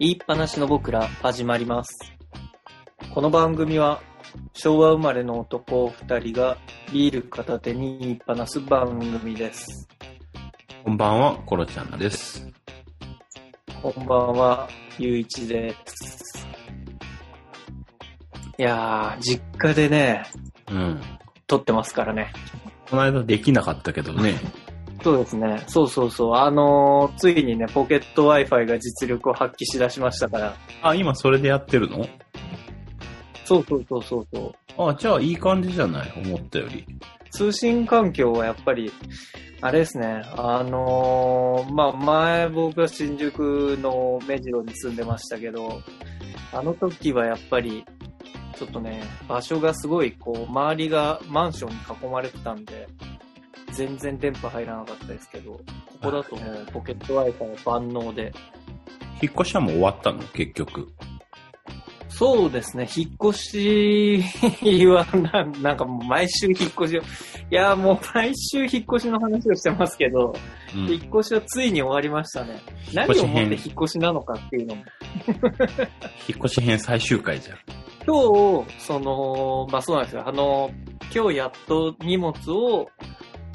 言いっぱなしの僕ら始まります。この番組は昭和生まれの男二人がビール片手に言いっぱなす番組です。こんばんは、コロちゃんです。こんばんは、ゆういちです。いやー、実家でね、うん。撮ってますからね。この間できなかったけどね。そうですね。そうそうそう。あのーついにね、ポケット Wi-Fi が実力を発揮しだしましたから。あ、今それでやってるの？そうそうそうそうそう。あ、じゃあいい感じじゃない？思ったより。通信環境はやっぱり、あれですね、あのーまあ、前僕は新宿の目白に住んでましたけど、あの時はやっぱり、ちょっとね、場所がすごい、こう、周りがマンションに囲まれてたんで、全然電波入らなかったですけど、ここだともうポケット Wi-Fi 万能で、引っ越しはもう終わったの？結局。そうですね、引っ越しはな、なんかもう毎週引っ越しを、いや、もう毎週引っ越しの話をしてますけど、うん。引っ越しはついに終わりましたね。何をもって引っ越しなのかっていうのも。引っ越し編最終回じゃん。今日、その、まあそうなんですよ。あの、今日やっと荷物を、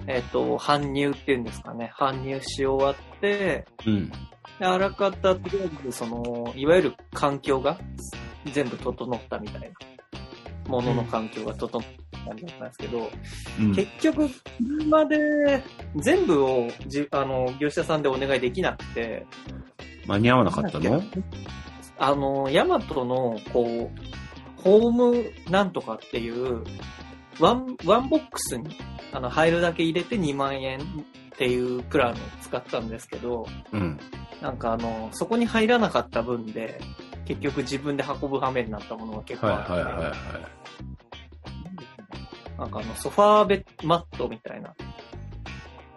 えっ、と、搬入っていうんですかね。搬入し終わって、うん。であらかた、とりあえず、その、いわゆる環境が全部整ったみたいな。ものの環境が整った感じだったんですけど、うん。結局、車で全部をじ、あの、業者さんでお願いできなくて、間に合わなかったの？あの、ヤマトの、こう、ホームなんとかっていう、ワン、ワンボックスに、あの、入るだけ入れて2万円っていうプランを使ったんですけど、うん。なんかあの、そこに入らなかった分で、結局自分で運ぶ羽目になったものが結構はいあって、はいはいはい。なんかあの、ソファーベッドみたいな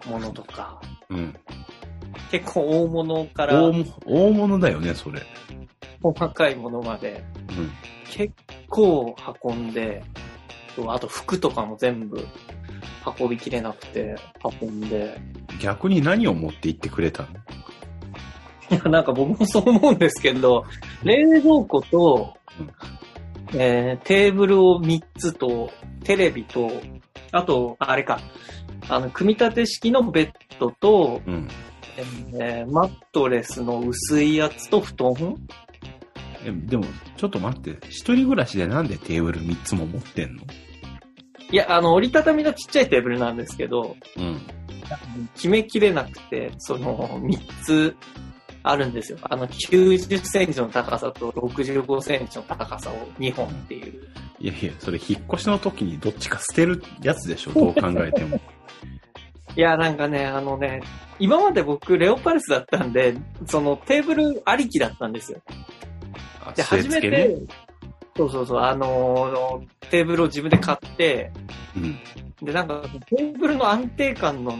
ものとか、うん。結構大物から大も大物だよね、それ。細かいものまで、うん。結構運んで、あと服とかも全部運びきれなくて運んで、逆に何を持って行ってくれたの？いや、なんか僕もそう思うんですけど、冷蔵庫と、えーテーブルを3つと、テレビと、あと、あれか、あの、組み立て式のベッドと、うん。えーマットレスの薄いやつと布団え、でも、ちょっと待って。一人暮らしでなんでテーブル3つも持ってんの？いや、あの、折りたたみのちっちゃいテーブルなんですけど、うん。決めきれなくて、その3つあるんですよ。あの90センチの高さと65センチの高さを2本っていう。いやいや、それ引っ越しの時にどっちか捨てるやつでしょ？どう考えても。いや、なんかね、あのね、今まで僕レオパレスだったんで、そのテーブルありきだったんですよ。あで、初めて、そうそうそう、あのーテーブルを自分で買って、うん。で、なんか、テーブルの安定感の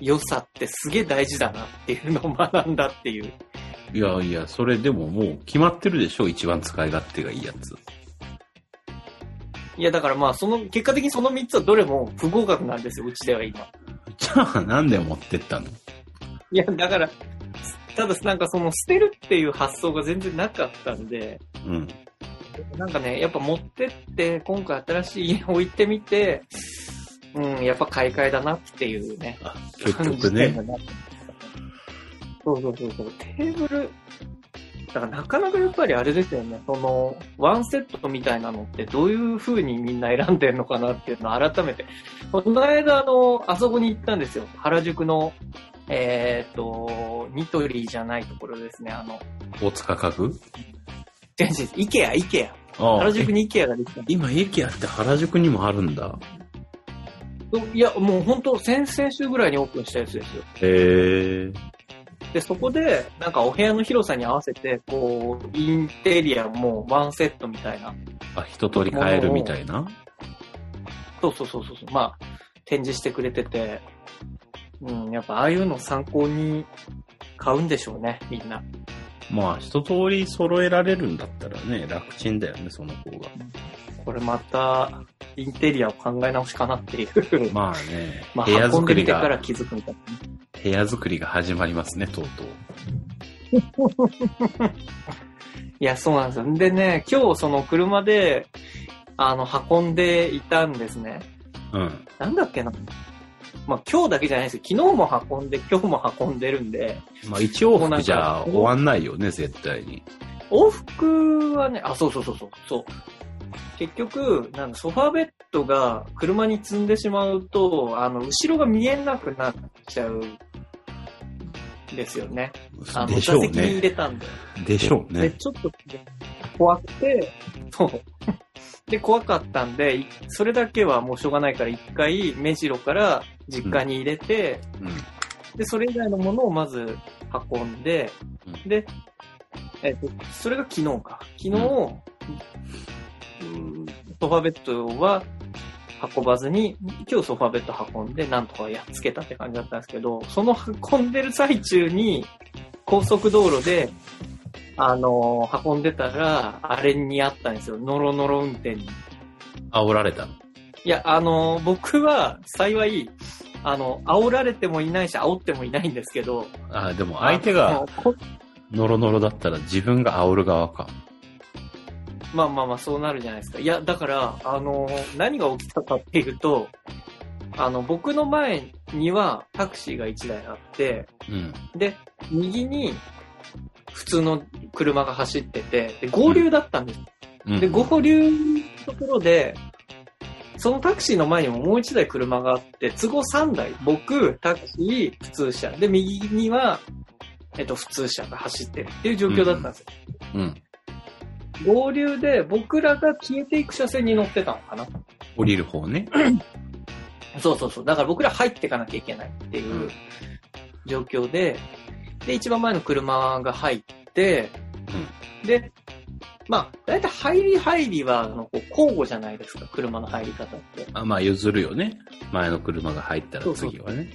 良さってすげえ大事だなっていうのを学んだっていう。いやいや、それでももう決まってるでしょ一番使い勝手がいいやつ。いや、だからまあ、その、結果的にその3つはどれも不合格なんですよ、うちでは今。じゃあなんで持ってったの？いや、だから、ただなんかその捨てるっていう発想が全然なかったんで、うん。なんかね、やっぱ持ってって、今回新しい家置いてみて、うん、やっぱ買い替えだなっていうね。あ、結感局ね。そうそうそうそう。テーブル、だからなかなかやっぱりあれですよね。その、ワンセットみたいなのってどういう風にみんな選んでるのかなっていうのを改めて。この間、あの、あそこに行ったんですよ。原宿の、えーっと、ニトリじゃないところですね。あの、大塚家具？違う違うイケア、イケア。原宿にイケアができた。今、駅あって原宿にもあるんだ。いや、もう本当先々週ぐらいにオープンしたやつですよ。へえ。で、そこで、なんかお部屋の広さに合わせて、こう、インテリアもワンセットみたいな。あ、一通り変えるみたいな？そうそうそうそう。まあ、展示してくれてて、うん、やっぱああいうの参考に買うんでしょうね、みんな。まあ、一通り揃えられるんだったらね、楽ちんだよね、その方が。これまた、インテリアを考え直しかなっていう。まあね、まあ、部屋作りでみてからが、気づくみたいな。部屋作りが始まりますね、とうとう。いや、そうなんですよ。でね、今日その車で、あの、運んでいたんですね。うん。なんだっけな。まあ、今日だけじゃないですよ。昨日も運んで、今日も運んでるんで、まあ一往復じゃ終わんないよね、絶対に。往復はね、あ、そうそうそうそう、そう。結局、なんだ、ソファーベッドが車に積んでしまうと、あの、後ろが見えなくなっちゃうんですよね。あの、座席に入ね。れたんで。でしょうで、ね。ちょっと怖くて、そう。で、怖かったんで、いそれだけはもうしょうがないから一回目白から実家に入れて、うん。で、それ以外のものをまず運んで、うんで、えっと、それが昨日か。昨日、うんソファベッドは運ばずに、今日ソファベッド運んで、なんとかやっつけたって感じだったんですけど、その運んでる最中に、高速道路で、あの運んでたら、あれにあったんですよ。ノロノロ運転に。煽られた。いや、あの僕は幸い、あの、煽られてもいないし、煽ってもいないんですけど、あでも相手あがノロノロだったら自分が煽る側か。まあまあまあ、そうなるじゃないですか。いや、だから、あの何が起きたかっていうと、あの、僕の前にはタクシーが1台あって、うん。で、右に普通の車が走ってて、で、合流だったんです。うん、で、合流のところで、そのタクシーの前にももう1台車があって、都合3台、僕、タクシー、普通車。で、右には、えっと、普通車が走ってるっていう状況だったんですよ。うん。合流で僕らが消えていく車線に乗ってたのかな降りる方ね。そうそうそう。だから僕ら入っていかなきゃいけないっていう状況で、で、一番前の車が入って、で、まあ、だいたい入り入りは、あの、こう交互じゃないですか、車の入り方って。あまあ譲るよね。前の車が入ったら次はね。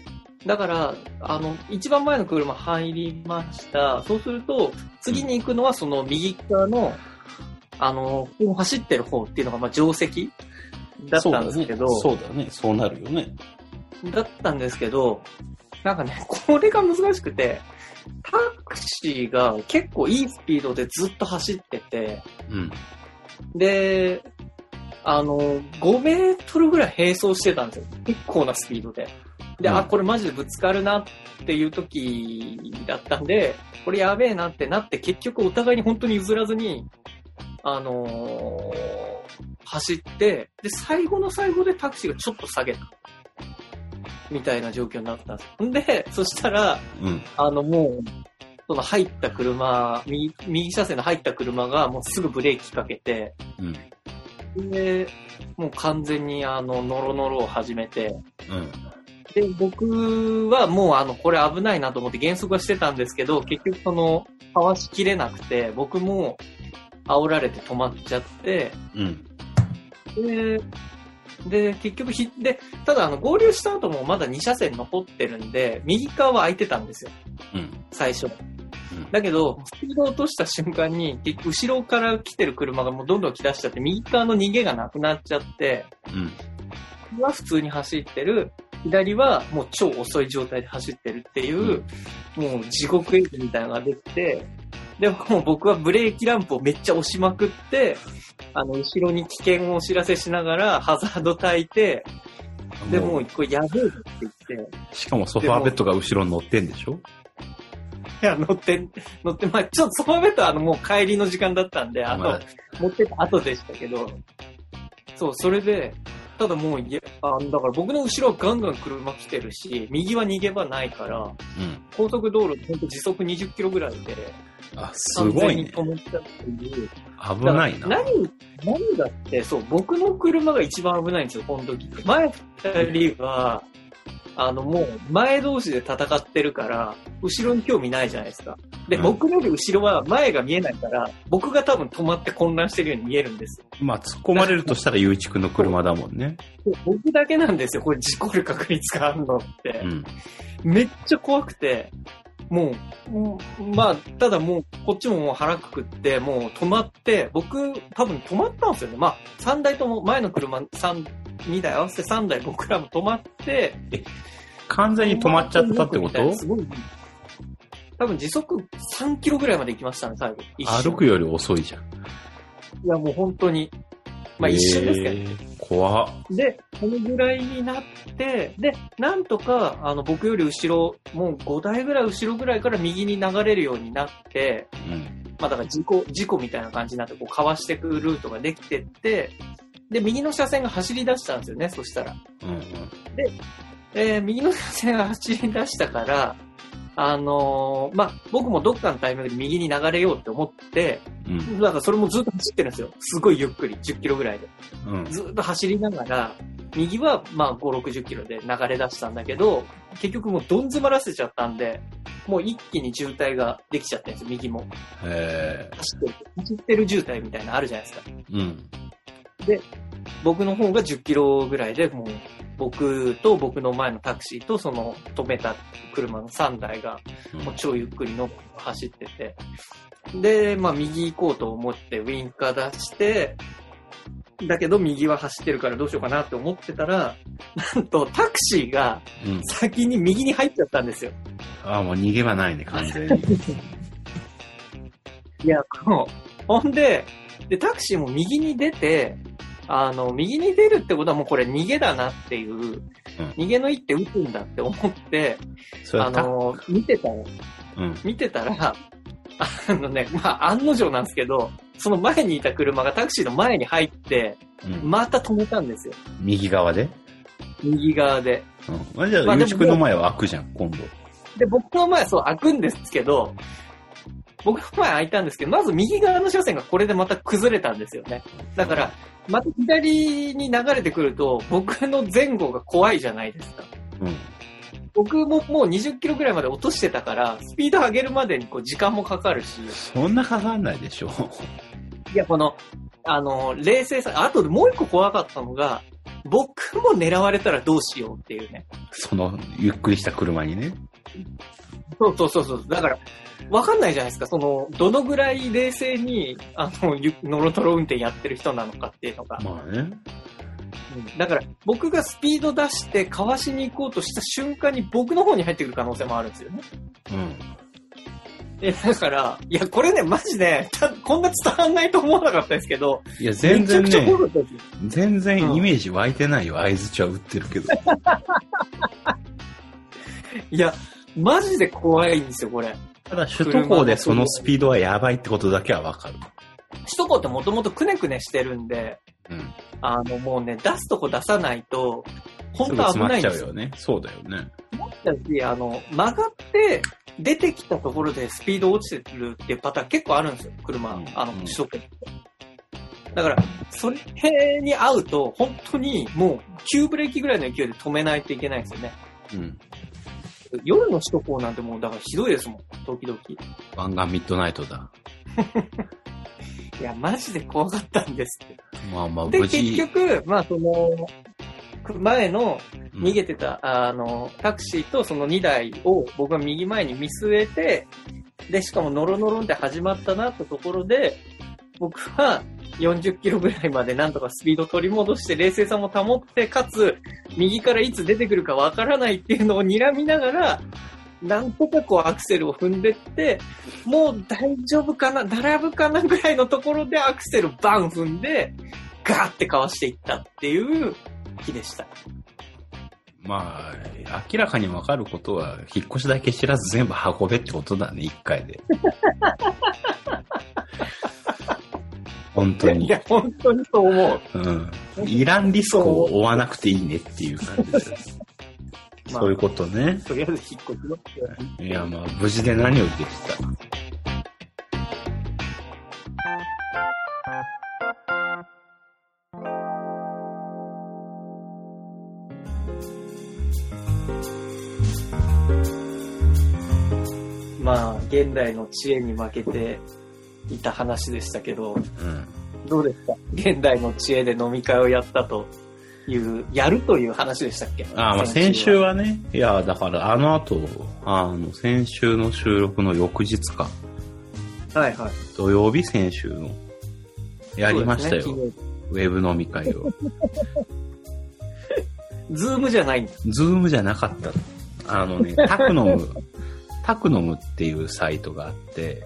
だから、あの、一番前の車入りました。そうすると、次に行くのはその右側の、あの、走ってる方っていうのが、まあ、定石だったんですけど、そうだね。そうなるよね。だったんですけど、なんかね、これが難しくて、タクシーが結構いいスピードでずっと走ってて、うん。で、あの、5メートルぐらい並走してたんですよ。結構なスピードで。で、うんあ、これマジでぶつかるなっていう時だったんで、これやべえなってなって、結局お互いに本当に譲らずに、あのー走って、で、最後の最後でタクシーがちょっと下げた。みたいな状況になったんです。んで、そしたら、うん。あの、もう、その入った車、右、右車線の入った車がもうすぐブレーキかけて、うん。で、もう完全にあの、ノロノロを始めて、うん。で、僕はもうあの、これ危ないなと思って減速はしてたんですけど、結局その、かわしきれなくて、僕も煽られて止まっちゃって、うん。で、で、結局ひ、で、ただあの、合流した後もまだ2車線残ってるんで、右側は空いてたんですよ、うん。最初。うんだけど、スピードを落とした瞬間に、結局後ろから来てる車がもうどんどん来だしちゃって、右側の逃げがなくなっちゃって、うん。右は普通に走ってる、左はもう超遅い状態で走ってるっていう、もう地獄絵図みたいなのができて、でもう僕はブレーキランプをめっちゃ押しまくって、あの、後ろに危険をお知らせしながら、ハザード焚いて、でもう、これやべえぞって言って、しかもソファーベッドが後ろに乗ってんでしょ？いや、乗って、乗って、まあちょっとそのベッドはあの、もう帰りの時間だったんで、あの、まあ持ってた後でしたけど、そう、それで、ただもう、いや、あだから僕の後ろはガンガン車来てるし、右は逃げ場ないから、うん。高速道路で本当時速20キロぐらいで、あ、すごいね。止めちゃうっていう。危ないな。何、何がって、そう、僕の車が一番危ないんですよ、この時って。前二人は、あの、もう、前同士で戦ってるから、後ろに興味ないじゃないですか。で、うん僕より後ろは前が見えないから、僕が多分止まって混乱してるように見えるんですよ。まあ、突っ込まれるとしたら、ゆういちくんの車だもんね。僕だけなんですよ、これ事故る確率があるのって。うん。めっちゃ怖くて。もう、もうまあ、ただもう、こっちももう腹くくって、もう止まって、僕、多分止まったんですよね。まあ、3台とも、前の車3、2台合わせて3台僕らも止まって、完全に止まっちゃったってことすごい。多分時速3キロぐらいまで行きましたね、最後。歩くより遅いじゃん。いや、もう本当に。まあ一瞬ですけど。えー怖っ。で、このぐらいになって、で、なんとか、あの、僕より後ろ、もう5台ぐらい後ろぐらいから右に流れるようになって、うん。まあだから事故、事故みたいな感じになって、こう、かわしてくルートができてって、で、右の車線が走り出したんですよね、そしたら。うんうん。えー右の車線が走り出したから、あのーまあ、僕もどっかのタイミングで右に流れようって思って、うん。だからそれもずっと走ってるんですよ。すごいゆっくり、10キロぐらいで。うん。ずっと走りながら、右はまあ5、60キロで流れ出したんだけど、結局もうどん詰まらせちゃったんで、もう一気に渋滞ができちゃってるんですよ、右も。へ走ってる、走ってる渋滞みたいなのあるじゃないですか。え。うん。僕の方が10キロぐらいで、もう僕と僕の前のタクシーとその止めた車の3台がうんもう超ゆっくりの走ってて。で、まあ右行こうと思ってウィンカー出して、だけど右は走ってるからどうしようかなって思ってたら、なんとタクシーがうん。先に右に入っちゃったんですよ。ああ、もう逃げ場ないね、完全に。いや、もう、ほんで、で、タクシーも右に出て、あの、右に出るってことはもうこれ逃げだなっていう、逃げの一手打つんだって思って、あの、見てたの。うん。見てたら、あのね、まあ、案の定なんですけど、その前にいた車がタクシーの前に入って、うん。また止めたんですよ。右側で？右側で。うん。あじゃあ、まあゆうちくんの前は開くじゃん、今度。で、僕の前そう開くんですけど、僕の前開いたんですけど、まず右側の車線がこれでまた崩れたんですよね。だから、また左に流れてくると、僕の前後が怖いじゃないですか。うん。僕ももう20キロぐらいまで落としてたから、スピード上げるまでにこう時間もかかるし、そんなかかんないでしょ。いや、この、あの、冷静さ、あとでもう一個怖かったのが、僕も狙われたらどうしようっていうね。その、ゆっくりした車にね。そうそうそうそう。だから、わかんないじゃないですか。その、どのぐらい冷静に、あの、ゆノロトロ運転やってる人なのかっていうのが。まあね。うんだから、僕がスピード出して、かわしに行こうとした瞬間に僕の方に入ってくる可能性もあるんですよね。うん。え、だから、いや、これね、マジで、たこんな伝わんないと思わなかったですけど、いや、全然ね、全然イメージ湧いてないよ。合図値は打ってるけど。いや、マジで怖いんですよ、これ。ただ、首都高でそのスピードはやばいってことだけはわかる。首都高ってもともとくねくねしてるんで、うん。あの、もうね、出すとこ出さないと、本当危ないんですよ。うよね。そうだよね。だし、あの、曲がって、出てきたところでスピード落ちてるっていうパターン結構あるんですよ、車。うんあの、うん首都高って。だから、それに合うと、本当にもう、急ブレーキぐらいの勢いで止めないといけないんですよね。うん。夜の首都高なんてもう、だからひどいですもん、時々。湾岸ミッドナイトだ。いや、マジで怖かったんですって。まあまあ、で、無事。結局、まあ、その、前のうん逃げてた、あの、タクシーとその2台を僕は右前に見据えて、で、しかもノロノロンって始まったなってところで、僕は40キロぐらいまでなんとかスピード取り戻して冷静さも保って、かつ、右からいつ出てくるかわからないっていうのを睨みながら、なんとかこうアクセルを踏んでって、もう大丈夫かな、並ぶかなぐらいのところでアクセルバン踏んで、ガーってかわしていったっていう日でした。まあ、明らかにわかることは、引っ越しだけ知らず全部運べってことだね、一回で。本当に。いや、本当にそう思う。うん。いらんリスクを負わなくていいねっていう感じです。まあそういうことね。とりあえず引っ越しろって。いや、まあ、無事で何よりでした。まあ、現代の知恵に負けていた話でしたけど、うん。どうですか？現代の知恵で飲み会をやったという、やるという話でしたっけ？あまあ先週はね、いや、だからあの後、あの、先週の収録の翌日か、はいはい。土曜日先週の、やりましたよ。ねウェブ飲み会を。ズームじゃないんだ。Zoom じゃなかったの。あのね、タクノム、タクノムっていうサイトがあって、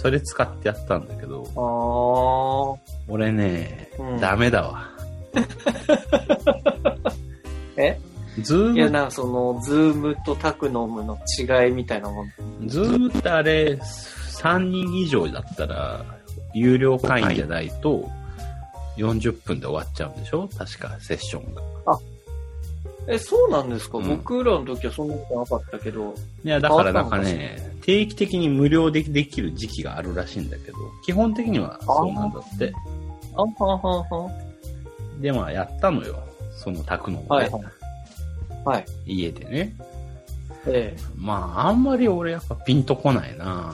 それ使ってやったんだけど、あ俺ね、うんダメだわ。え？ズーいや、ム、なんかその、 Zoom とタクノムの違いみたいなもん。 Zoom ってあれ、3人以上だったら、有料会員じゃないと、40分で終わっちゃうんでしょ？確か、セッションが。え、そうなんですか、うん僕らの時はそんなことなかったけど。いや、だからなんかね、定期的に無料でできる時期があるらしいんだけど、基本的にはそうなんだって。あはんはんはん。で、まあ、やったのよ。その宅の、ねはいはい。はい。家でね。えまあ、あんまり俺やっぱピンとこないな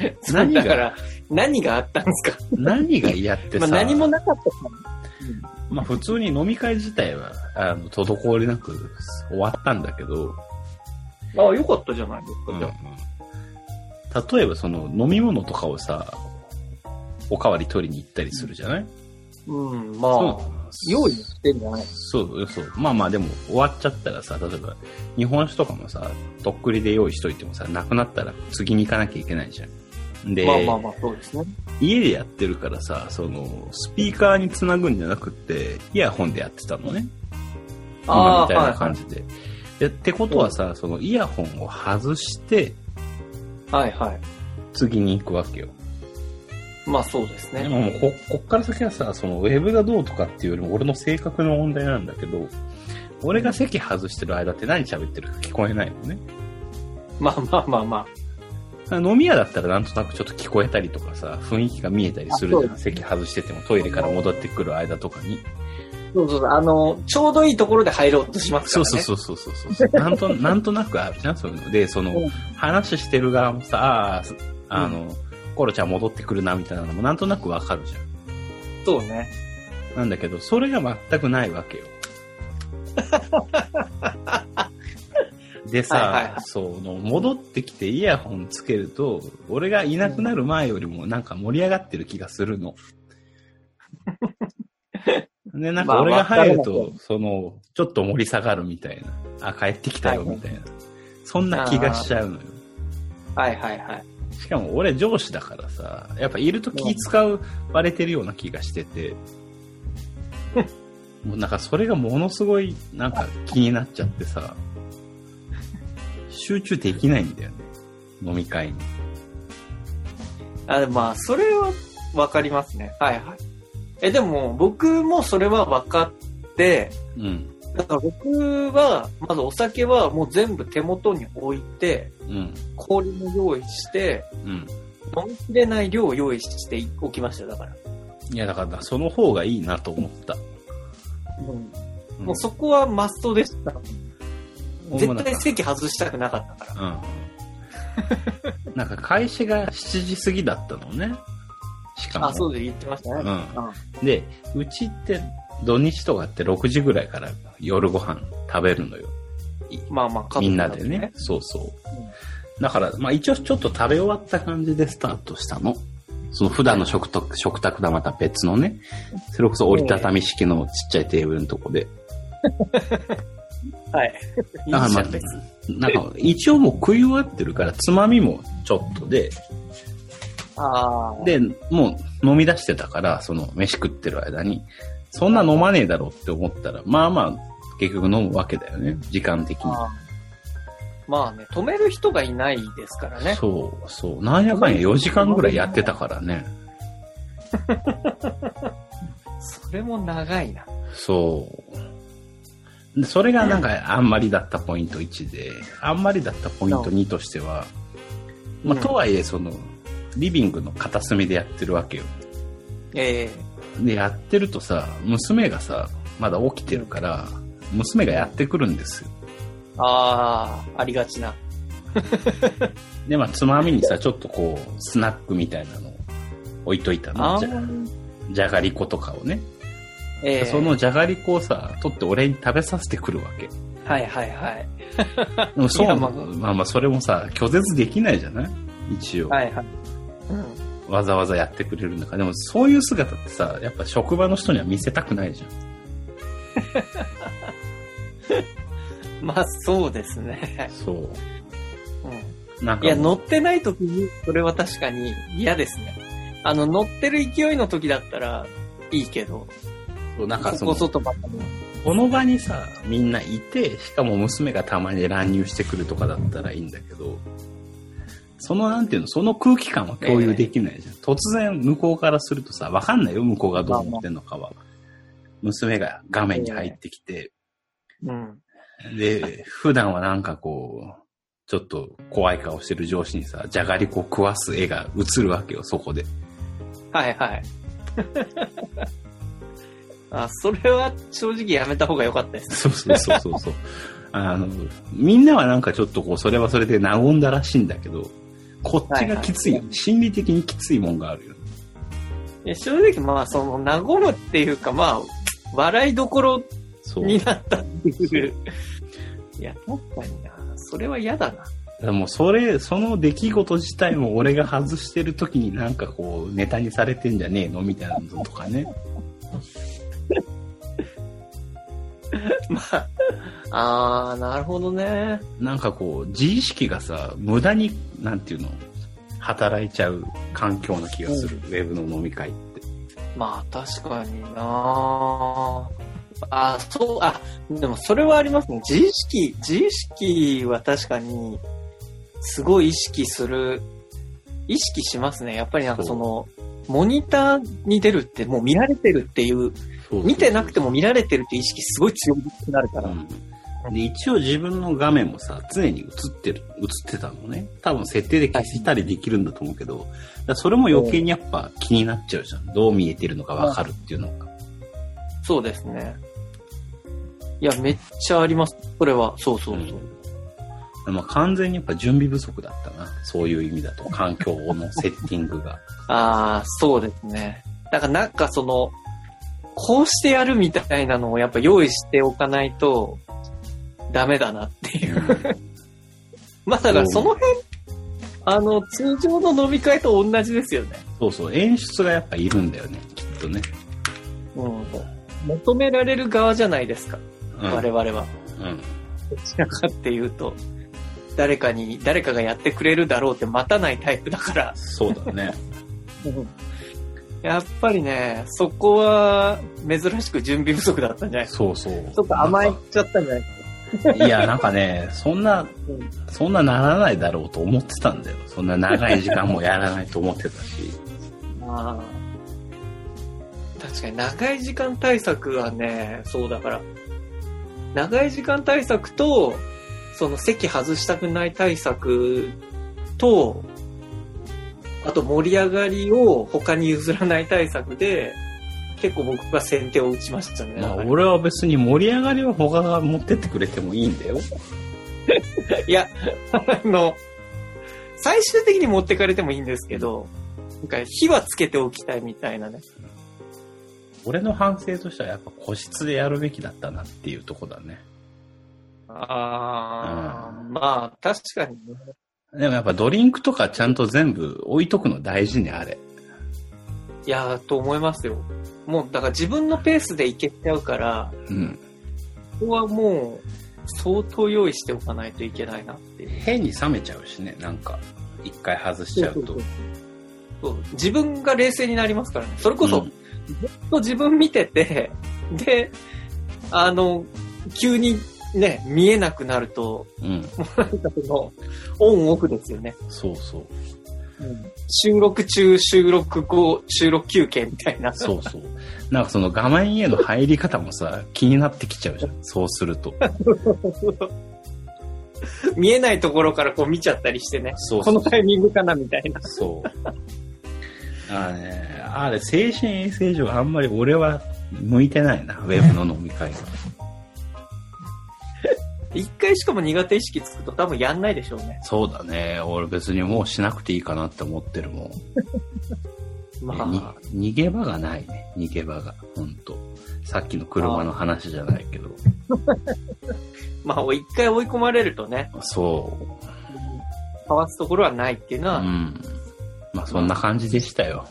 え。何がだから、何があったんですか？何が嫌ってさ、まあ何もなかったかまあ普通に飲み会自体は、あの、滞りなく終わったんだけど、ら。ああ、よかったじゃないですか、うんじゃあ。例えばその飲み物とかをさ、おかわり取りに行ったりするじゃない？うん、まあ、用意してんじゃないそう、そう。まあまあでも終わっちゃったらさ、例えば日本酒とかもさ、とっくりで用意しといてもさ、なくなったら次に行かなきゃいけないじゃん。で、まあまあまあ、そうですね。家でやってるからさ、その、スピーカーにつなぐんじゃなくって、イヤホンでやってたのね。今ああ、みたいなは感じで。でってことはさ、そのイヤホンを外して、いはい。はいはい。次に行くわけよ。まあそうですね。でもこ、こっから先はさ、そのウェブがどうとかっていうよりも俺の性格の問題なんだけど、俺が席外してる間って何喋ってるか聞こえないのね。まあまあまあま飲み屋だったらなんとなくちょっと聞こえたりとかさ、雰囲気が見えたりするじゃん。席外しててもトイレから戻ってくる間とかに。あ。そうそうそう。あの、ちょうどいいところで入ろうとしますからね。そうそうそうそうそうそう。なんと、なんとなくあるじゃん、そういうの。で、そのうん、話してる側もさ、あーあの、コロちゃん戻ってくるなみたいなのもなんとなくわかるじゃん。そうね。なんだけど、それが全くないわけよ。でさ、はいはいはいその、戻ってきてイヤホンつけると、俺がいなくなる前よりもなんか盛り上がってる気がするの。で、なんか俺が入るまあと、その、ちょっと盛り下がるみたいな。あ、帰ってきたよみたいな。そんな気がしちゃうのよ。はいはいはい。しかも俺上司だからさ、やっぱいると気使う、バレてるような気がしてて、もうなんかそれがものすごいなんか気になっちゃってさ、集中できないんだよね。飲み会に。あ、でもまあ、それはわかりますね。はいはい。え、でも、僕もそれは分かって、うん。だから僕は、まずお酒はもう全部手元に置いて、うん。氷も用意して、うん。飲みきれない量を用意しておきましたよ、だから。いやだからその方がいいなと思った。うんうんもうそこはマストでした。絶対席外したくなかったから。うん。なんか開始が7時過ぎだったのね。しかも。あ、そうで言ってましたね。うん。で、うちって土日とかって6時ぐらいから夜ご飯食べるのよ。まあまあ、家族みんなでね。。そうそう。だから、まあ一応ちょっと食べ終わった感じでスタートしたの。その普段の食卓、食卓とはまた別のね。それこそ折りたたみ式のちっちゃいテーブルのとこで。はい。いいあまあじゃん別になんか、一応もう食い終わってるから、つまみもちょっとで、ああ。で、もう飲み出してたから、その飯食ってる間に、そんな飲まねえだろうって思ったら、まあまあ、結局飲むわけだよね。時間的に。まあね、止める人がいないですからね。そう、そう。なんやかんや4時間ぐらいやってたからね。それも長いな。そう。でそれがなんかあんまりだったポイント1で、あんまりだったポイント2としては、まあ、うんとはいえ、その、リビングの片隅でやってるわけよ。ええで、やってるとさ、娘がさ、まだ起きてるから、娘がやってくるんですよ。ああ、ありがちな。で、まあ、つまみにさ、ちょっとこう、スナックみたいなのを置いといたの。あじゃーじゃがりことかをね。ええそのじゃがりこをさ、取って俺に食べさせてくるわけ。はいはいはい。そう、まあまあまあそれもさ、拒絶できないじゃない？一応。はいはい。うん。わざわざやってくれるんだから。でもそういう姿ってさ、やっぱ職場の人には見せたくないじゃん。まあそうですね。そう。うん。なんか、いや、乗ってない時に、それは確かに嫌ですね。あの、乗ってる勢いの時だったらいいけど、ここなんかその。この場にさ、みんないて、しかも娘がたまに乱入してくるとかだったらいいんだけど、そのなんていうの、その空気感は共有できないじゃん。突然向こうからするとさ、わかんないよ、向こうがどう思ってんのかは。娘が画面に入ってきて、うん。で、普段はなんかこう、ちょっと怖い顔してる上司にさ、じゃがりこ食わす絵が映るわけよ、そこで。はいはい。あ、それは正直やめた方が良かったです。そうそうそうそうそう。あの、みんなはなんかちょっとこう、それはそれで和んだらしいんだけど、こっちがきついよ。はいはい心理的にきついもんがあるよ。いや正直まあ、その、和むっていうかまあ、笑いどころ。になったっていう。いや、確かにな。それは嫌だな。でもそれ、その出来事自体も俺が外してる時になんかこう、ネタにされてんじゃねえの？みたいなのとかね。まあ、あー、なるほどね。なんかこう、自意識がさ、無駄に、なんていうの、働いちゃう環境な気がする。ウェブの飲み会って。まあ、確かになあ、そう、あ、でもそれはありますね。自意識、自意識は確かに、すごい意識する、意識しますね。やっぱりなんかその、モニターに出るってもう見られてるっていう見てなくても見られてるって意識すごい強くなるから。うんで一応自分の画面もさ、常に映ってる、映ってたのね。多分設定で消したりできるんだと思うけど、だそれも余計にやっぱ気になっちゃうじゃん。どう見えてるのかわかるっていうのが。そうですね。いや、めっちゃあります。それは。そうそうそう。まあ完全にやっぱ準備不足だったな。そういう意味だと、環境のセッティングが。ああ、そうですね。だからなんかその、こうしてやるみたいなのをやっぱ用意しておかないと、ダメだなっていう。まあだからその辺、あの、通常の飲み会と同じですよね。そうそう、演出がやっぱいるんだよね、きっとね。うん。求められる側じゃないですか。うん。我々は。うん。どちらかっていうと、誰かに、誰かがやってくれるだろうって待たないタイプだから。そうだね。やっぱりね、そこは珍しく準備不足だったんじゃない。そうそう。ちょっと甘えちゃったんじゃない。いや、なんかね、そんな、うんそんなならないだろうと思ってたんだよ。そんな長い時間もやらないと思ってたし。あー確かに長い時間対策はね、そうだから、長い時間対策と、その席外したくない対策と、あと盛り上がりを他に譲らない対策で、結構僕が先手を打ちましたね。まあ、俺は別に盛り上がりは他が持ってってくれてもいいんだよ。いや、あの、最終的に持ってかれてもいいんですけど、なんか火はつけておきたいみたいなね。俺の反省としてはやっぱ個室でやるべきだったなっていうとこだね。ああ、まあ、確かにね。でもやっぱドリンクとかちゃんと全部置いとくの大事にあれ。いやー、と思いますよ。もう、だから自分のペースでいけちゃうから、うん。ここはもう、相当用意しておかないといけないなっていう。変に冷めちゃうしね、なんか。一回外しちゃうと。そう自分が冷静になりますからね。それこそ、うんずっと自分見てて、で、あの、急にね、見えなくなると、うん。もうなんかその、オンオフですよね。そうそう。収録中、収録後、収録休憩みたいな。そうそう。なんかその画面への入り方もさ、気になってきちゃうじゃん。そうすると。見えないところからこう見ちゃったりしてね。そうこのタイミングかなみたいな。そう。あれね、あれ、精神衛生上あんまり俺は向いてないな、ウェブの飲み会は。一回しかも苦手意識つくと多分やんないでしょうね。そうだね。俺別にもうしなくていいかなって思ってるもん。まにあ、逃げ場がないね。逃げ場が。ほんと。さっきの車の話じゃないけど。まあ、一回追い込まれるとね、そかわすところはないっていうのう。は、うん。まあそんな感じでしたよ。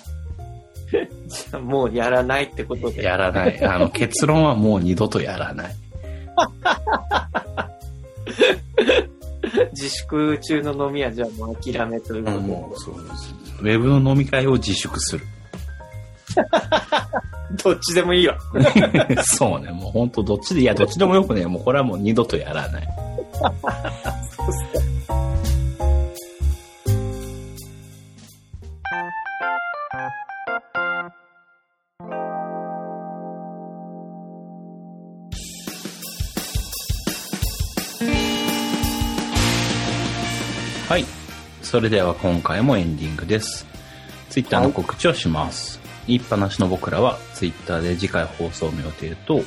もうやらないってことで。やらない。あの結論はもう二度とやらない。自粛中の飲みはじゃあもう諦めということで。もうそうです。ウェブの飲み会を自粛する。どっちでもいいわ。そうね。もうほんとどっちで、いやどっちでもよくね、もうこれはもう二度とやらない。はい。それでは今回もエンディングです。ツイッターの告知をします。言いっぱなしの僕らはツイッターで次回放送の予定と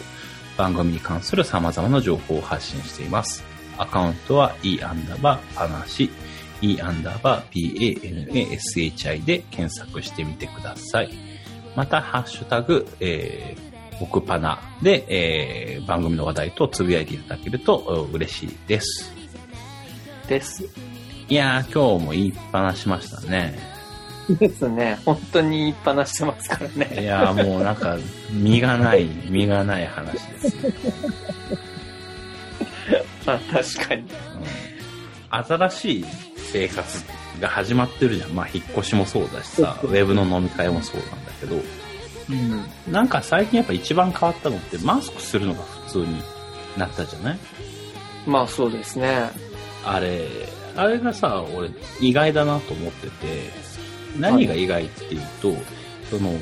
番組に関する様々な情報を発信しています。アカウントは e アンダーバーパナシ e アンダーバー panashi で検索してみてください。また、ハッシュタグ、えー、僕パナで、えー、番組の話題とつぶやいていただけるとお嬉しいです。です。いやー、今日も言いっぱなしましたね。ですね。本当に言いっぱなしてますからいね。やーもうなんか、身がない、身がない話です。ま あ確かに。うん新しい生活が始まってるじゃん。まあ、引っ越しもそうだしさ、ウェブの飲み会もそうなんだけど、うん。なんか最近やっぱ一番変わったのって、マスクするのが普通になったじゃない？まあそうですね。あれ、あれがさ、俺、意外だなと思ってて、何が意外っていうと、その、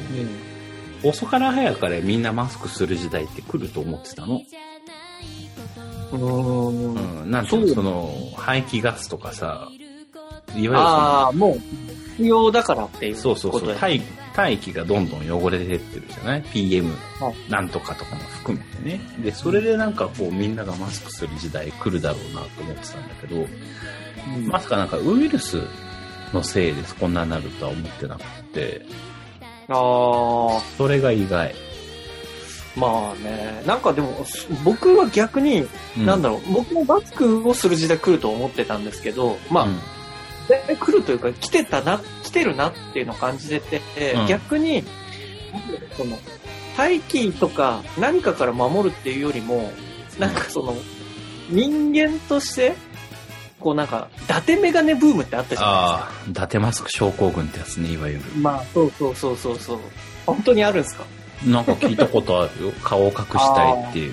遅から早かれみんなマスクする時代って来ると思ってたの。うん。なんていうの、その、排気ガスとかさ、いわゆるああ、もう必要だからっていうそうそう。そう大大気がどんどん汚れてってるじゃない ?PM はいなんとかとかも含めてね。で、それでなんかこうみんながマスクする時代来るだろうなと思ってたんだけど、うん。まさかなんかウイルスのせいですこんなになるとは思ってなくて、ああ、それが意外。まあね。なんかでも、僕は逆に、なんだろう、僕もマスクをする時代来ると思ってたんですけど、まあ、うん。来るというか、来てたな、来てるなっていうのを感じてて、うん。逆に、その、大気とか何かから守るっていうよりも、なんかその、人間として、こうなんか、伊達メガネブームってあったじゃないですか。ああ、伊達マスク症候群ってやつね、いわゆる。まあ、そうそうそうそうそう。本当にあるんですか？なんか聞いたことあるよ。顔を隠したいっていう。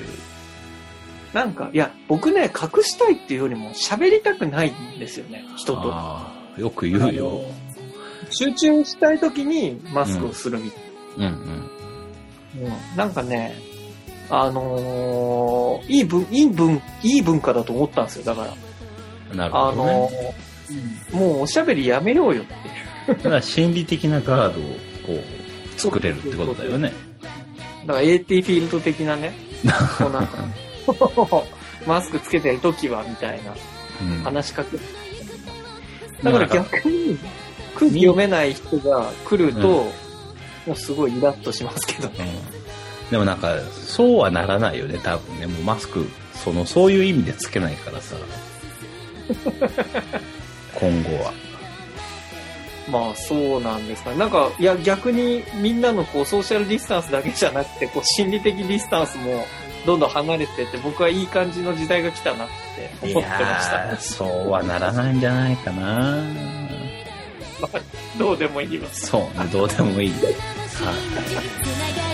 なんか、いや、僕ね、隠したいっていうよりも喋りたくないんですよね、人と。ああ、よく言うよ。集中したい時にマスクをするみたいうんうん。な。うんなんかね、あのーいい文、いい文、いい文化だと思ったんですよ、だから。なるあほどね。のーもうおしゃべりやめようよっていう。だから心理的なガードをこう作れるってことだよね。だから AT フィールド的なね、こうなんか、マスクつけてる時は、みたいなうん話しかける。だから逆に、空気読めない人が来ると、もうすごいイラッとしますけどね。うんでもなんか、そうはならないよね、多分ね。もうマスク、その、そういう意味でつけないからさ。今後は。まあそうなんですかね。なんか、いや逆にみんなのこうソーシャルディスタンスだけじゃなくて、こう心理的ディスタンスもどんどん離れてって、僕はいい感じの時代が来たなってい思ってました。そうはならないんじゃないかな。どうでもいいわ。そうね、どうでもいい。はい。